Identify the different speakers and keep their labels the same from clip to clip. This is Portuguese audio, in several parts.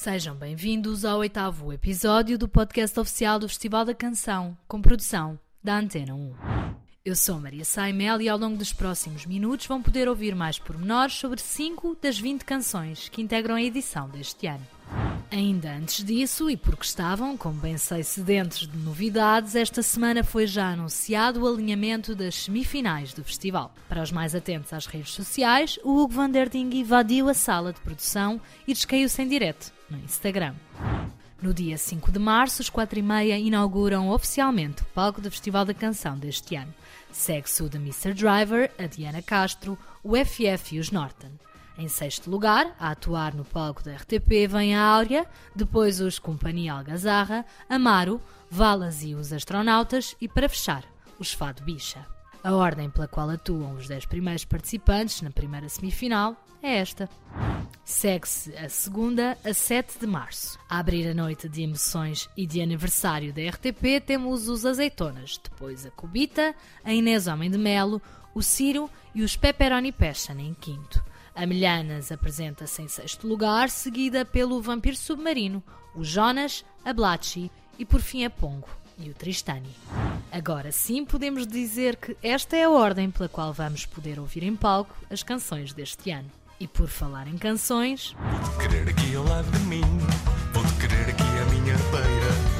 Speaker 1: Sejam bem-vindos ao oitavo episódio do podcast oficial do Festival da Canção, com produção da Antena 1. Eu sou Maria Saimel e ao longo dos próximos minutos vão poder ouvir mais pormenores sobre 5 das 20 canções que integram a edição deste ano. Ainda antes disso, e porque estavam, como bem sei, sedentos de novidades, esta semana foi já anunciado o alinhamento das semifinais do festival. Para os mais atentos às redes sociais, o Hugo van der Ding invadiu a sala de produção e descaiu-se em direto no Instagram. No dia 5 de março, os 4 e meia inauguram oficialmente o palco do Festival da Canção deste ano. Segue-se o de Mr. Driver, a Diana Castro, o FF e os Norton. Em sexto lugar, a atuar no palco da RTP, vem a Áurea, depois os Companhia Algazarra, Amaro, Valas e os Astronautas e, para fechar, os Fado Bicha. A ordem pela qual atuam os 10 primeiros participantes na primeira semifinal é esta. Segue-se a segunda a 7 de março. A abrir a noite de emoções e de aniversário da RTP temos os Azeitonas, depois a Cubita, a Inês Homem de Melo, o Ciro e os Pepperoni Passion em quinto. A Milhanas apresenta-se em sexto lugar, seguida pelo Vampiro Submarino, o Jonas, a Blatchy e por fim a Pongo e o Tristani. Agora sim podemos dizer que esta é a ordem pela qual vamos poder ouvir em palco as canções deste ano. E por falar em canções.
Speaker 2: Vou-te querer aqui ao lado de mim, vou-te querer aqui à minha beira,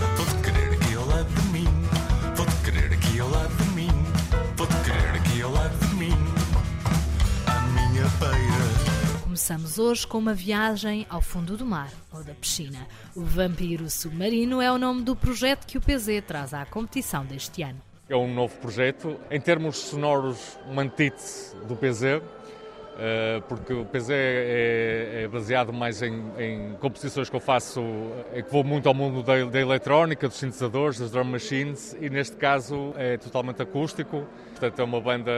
Speaker 1: Começamos hoje com uma viagem ao fundo do mar ou da piscina. O Vampiro Submarino é o nome do projeto que o PZ traz à competição deste ano.
Speaker 3: É um novo projeto. Em termos sonoros, uma do PZ, porque o PZ é, é baseado mais em, em, composições que eu faço, é que vou muito ao mundo da, da eletrónica, dos sintetizadores, das drum machines, e neste caso é totalmente acústico. Portanto, é uma banda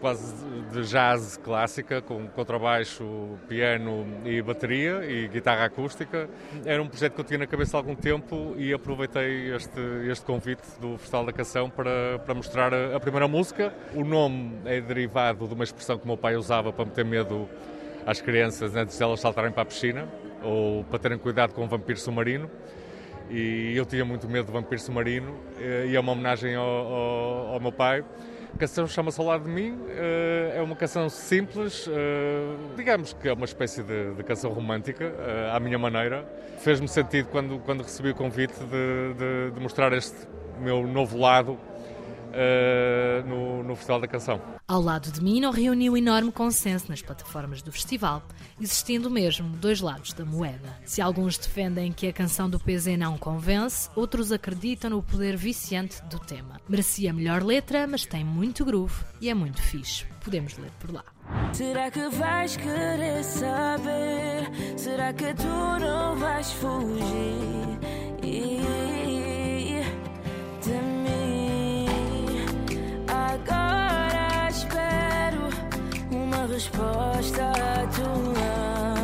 Speaker 3: quase de jazz clássica, com contrabaixo, piano e bateria e guitarra acústica. Era um projeto que eu tinha na cabeça há algum tempo e aproveitei este, este convite do Festival da Canção para, para mostrar a, a primeira música. O nome é derivado de uma expressão que o meu pai usava para meter medo às crianças antes de elas saltarem para a piscina ou para terem cuidado com o vampiro submarino e eu tinha muito medo do vampiro submarino e é uma homenagem ao, ao, ao meu pai. A canção chama-se Ao Lado de Mim, eh, é uma canção simples, eh, digamos que é uma espécie de, de canção romântica, eh, à minha maneira. Fez-me sentido quando, quando recebi o convite de, de, de mostrar este meu novo lado uh, no, no Festival da Canção.
Speaker 1: Ao lado de mim não reuniu enorme consenso nas plataformas do festival, existindo mesmo dois lados da moeda. Se alguns defendem que a canção do PZ não convence, outros acreditam no poder viciante do tema. Merecia melhor letra, mas tem muito groove e é muito fixe. Podemos ler por lá.
Speaker 4: Será que vais querer saber? Será que tu não vais fugir? Resposta tua.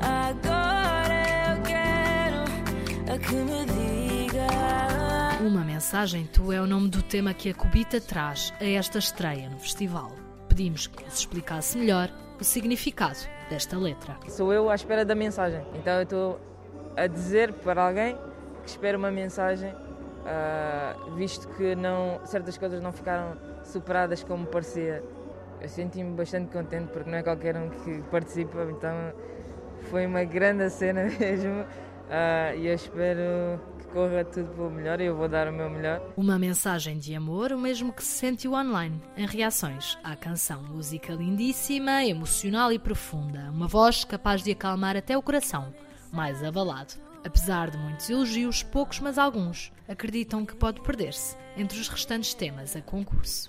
Speaker 4: Agora eu quero a que me diga.
Speaker 1: Uma mensagem tu é o nome do tema que a Cubita traz a esta estreia no festival. Pedimos que nos explicasse melhor o significado desta letra.
Speaker 5: Sou eu à espera da mensagem, então eu estou a dizer para alguém que espera uma mensagem, uh, visto que não, certas coisas não ficaram superadas como parecia eu senti-me bastante contente porque não é qualquer um que participa, então foi uma grande cena mesmo uh, e eu espero que corra tudo pelo melhor e eu vou dar o meu melhor.
Speaker 1: Uma mensagem de amor, o mesmo que se sentiu online, em reações à canção. Música lindíssima, emocional e profunda, uma voz capaz de acalmar até o coração mais abalado. Apesar de muitos elogios, poucos, mas alguns, acreditam que pode perder-se entre os restantes temas a concurso.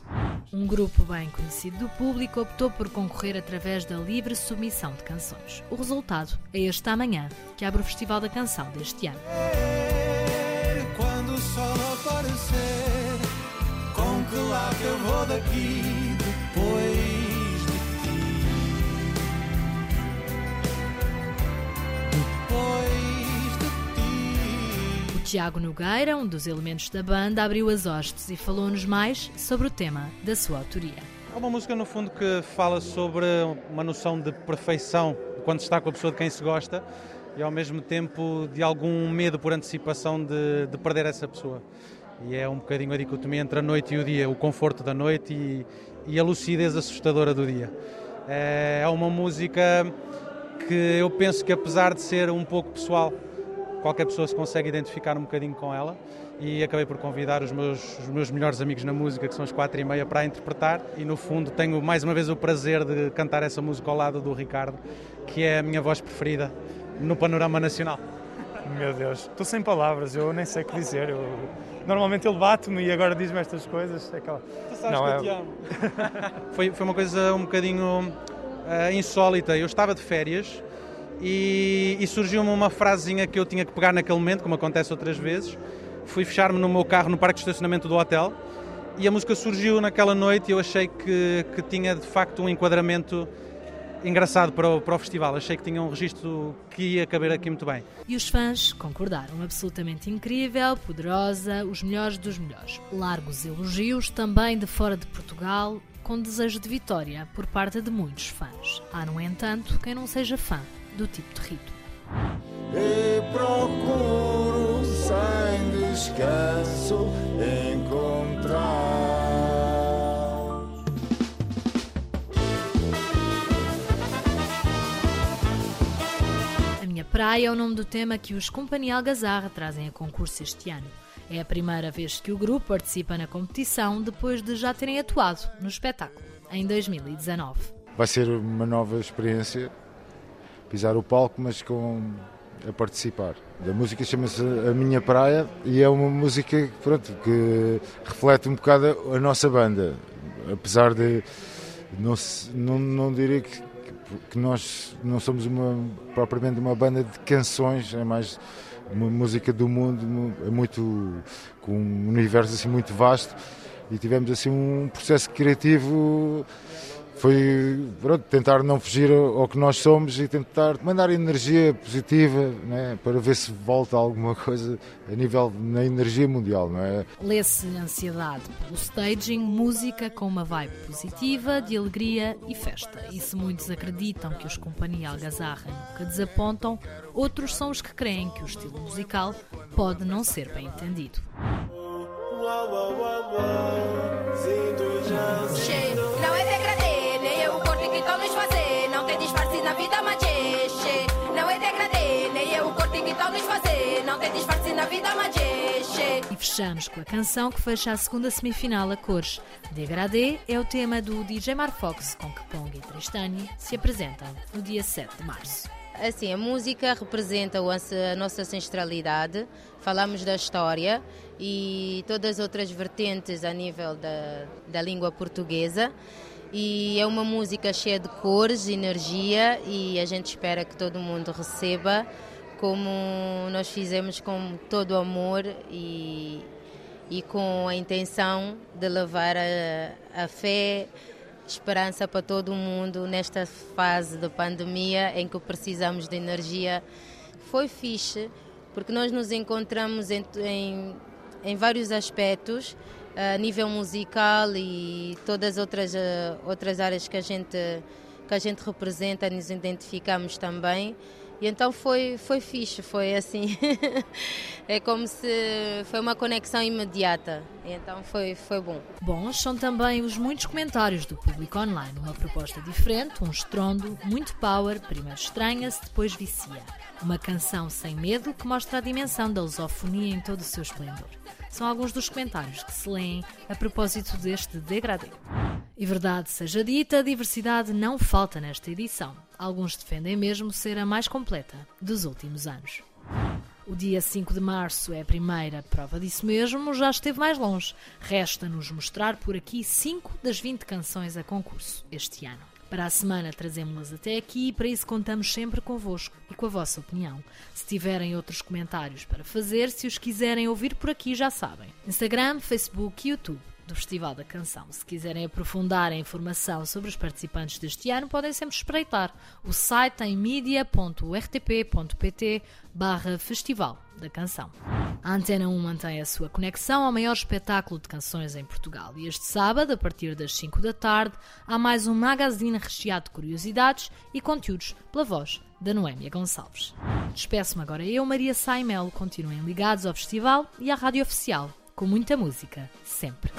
Speaker 1: Um grupo bem conhecido do público optou por concorrer através da livre submissão de canções. O resultado é este amanhã, que abre o Festival da Canção deste ano.
Speaker 2: Quando o sol aparecer, com que lado eu vou daqui
Speaker 1: Tiago Nogueira, um dos elementos da banda, abriu as hostes e falou-nos mais sobre o tema da sua autoria.
Speaker 6: É uma música, no fundo, que fala sobre uma noção de perfeição quando está com a pessoa de quem se gosta e ao mesmo tempo de algum medo por antecipação de, de perder essa pessoa. E é um bocadinho a dicotomia entre a noite e o dia, o conforto da noite e, e a lucidez assustadora do dia. É, é uma música que eu penso que apesar de ser um pouco pessoal, qualquer pessoa se consegue identificar um bocadinho com ela e acabei por convidar os meus, os meus melhores amigos na música, que são os quatro e meia, para a interpretar e no fundo tenho mais uma vez o prazer de cantar essa música ao lado do Ricardo, que é a minha voz preferida no panorama nacional.
Speaker 7: Meu Deus, estou sem palavras, eu nem sei o que dizer. Eu... Normalmente ele bate-me e agora diz-me estas coisas. É aquela...
Speaker 6: Tu sabes não, que eu é... te amo. foi, foi uma coisa um bocadinho uh, insólita. Eu estava de férias e, e surgiu-me uma frasezinha que eu tinha que pegar naquele momento, como acontece outras vezes. Fui fechar-me no meu carro no parque de estacionamento do hotel e a música surgiu naquela noite e eu achei que, que tinha de facto um enquadramento engraçado para o, para o festival. Achei que tinha um registro que ia caber aqui muito bem.
Speaker 1: E os fãs concordaram. Absolutamente incrível, poderosa, os melhores dos melhores. Largos elogios também de fora de Portugal, com desejo de vitória por parte de muitos fãs. Há, no entanto, quem não seja fã do tipo de rito.
Speaker 8: E procuro sem descanso encontrar.
Speaker 1: Praia é o nome do tema que os Companhia Algazarra trazem a concurso este ano. É a primeira vez que o grupo participa na competição depois de já terem atuado no espetáculo, em 2019.
Speaker 9: Vai ser uma nova experiência, pisar o palco, mas com a participar. A música chama-se A Minha Praia e é uma música pronto, que reflete um bocado a nossa banda, apesar de não, não, não diria que que nós não somos uma, propriamente uma banda de canções, é mais uma música do mundo, é muito com um universo assim muito vasto e tivemos assim um processo criativo foi pronto, tentar não fugir ao que nós somos e tentar mandar energia positiva né, para ver se volta alguma coisa a nível na energia mundial. Não é?
Speaker 1: Lê-se ansiedade pelo staging, música com uma vibe positiva, de alegria e festa. E se muitos acreditam que os Companhia Algazarra nunca desapontam, outros são os que creem que o estilo musical pode não ser bem entendido.
Speaker 10: Não tem disfarce na vida, majexe.
Speaker 1: E fechamos com a canção que fecha a segunda semifinal a cores. Degradê é o tema do DJ Mar Fox, com que Pong e Tristani se apresentam no dia 7 de março.
Speaker 11: Assim, a música representa a nossa ancestralidade, falamos da história e todas as outras vertentes a nível da, da língua portuguesa. E é uma música cheia de cores, energia e a gente espera que todo mundo receba como nós fizemos com todo o amor e, e com a intenção de levar a, a fé, esperança para todo mundo nesta fase de pandemia em que precisamos de energia. Foi fixe, porque nós nos encontramos em, em, em vários aspectos, a nível musical e todas as outras, eh, outras áreas que a, gente, que a gente representa, nos identificamos também. E então foi, foi fixe, foi assim. é como se foi uma conexão imediata. Então foi, foi bom.
Speaker 1: Bons são também os muitos comentários do público online. Uma proposta diferente, um estrondo, muito power, primeiro estranha-se, depois vicia. Uma canção sem medo que mostra a dimensão da lusofonia em todo o seu esplendor. São alguns dos comentários que se leem a propósito deste degradê. E verdade seja dita, diversidade não falta nesta edição. Alguns defendem mesmo ser a mais completa dos últimos anos. O dia 5 de março é a primeira prova disso mesmo, já esteve mais longe. Resta-nos mostrar por aqui 5 das 20 canções a concurso este ano. Para a semana trazemos-las até aqui e para isso contamos sempre convosco e com a vossa opinião. Se tiverem outros comentários para fazer, se os quiserem ouvir por aqui, já sabem. Instagram, Facebook e YouTube do Festival da Canção. Se quiserem aprofundar a informação sobre os participantes deste ano, podem sempre espreitar o site em media.rtp.pt barra Festival da Canção. A Antena 1 mantém a sua conexão ao maior espetáculo de canções em Portugal e este sábado, a partir das 5 da tarde, há mais um magazine recheado de curiosidades e conteúdos pela voz da Noémia Gonçalves. Despeço-me agora eu, Maria Saimel. Continuem ligados ao festival e à rádio oficial, com muita música, sempre.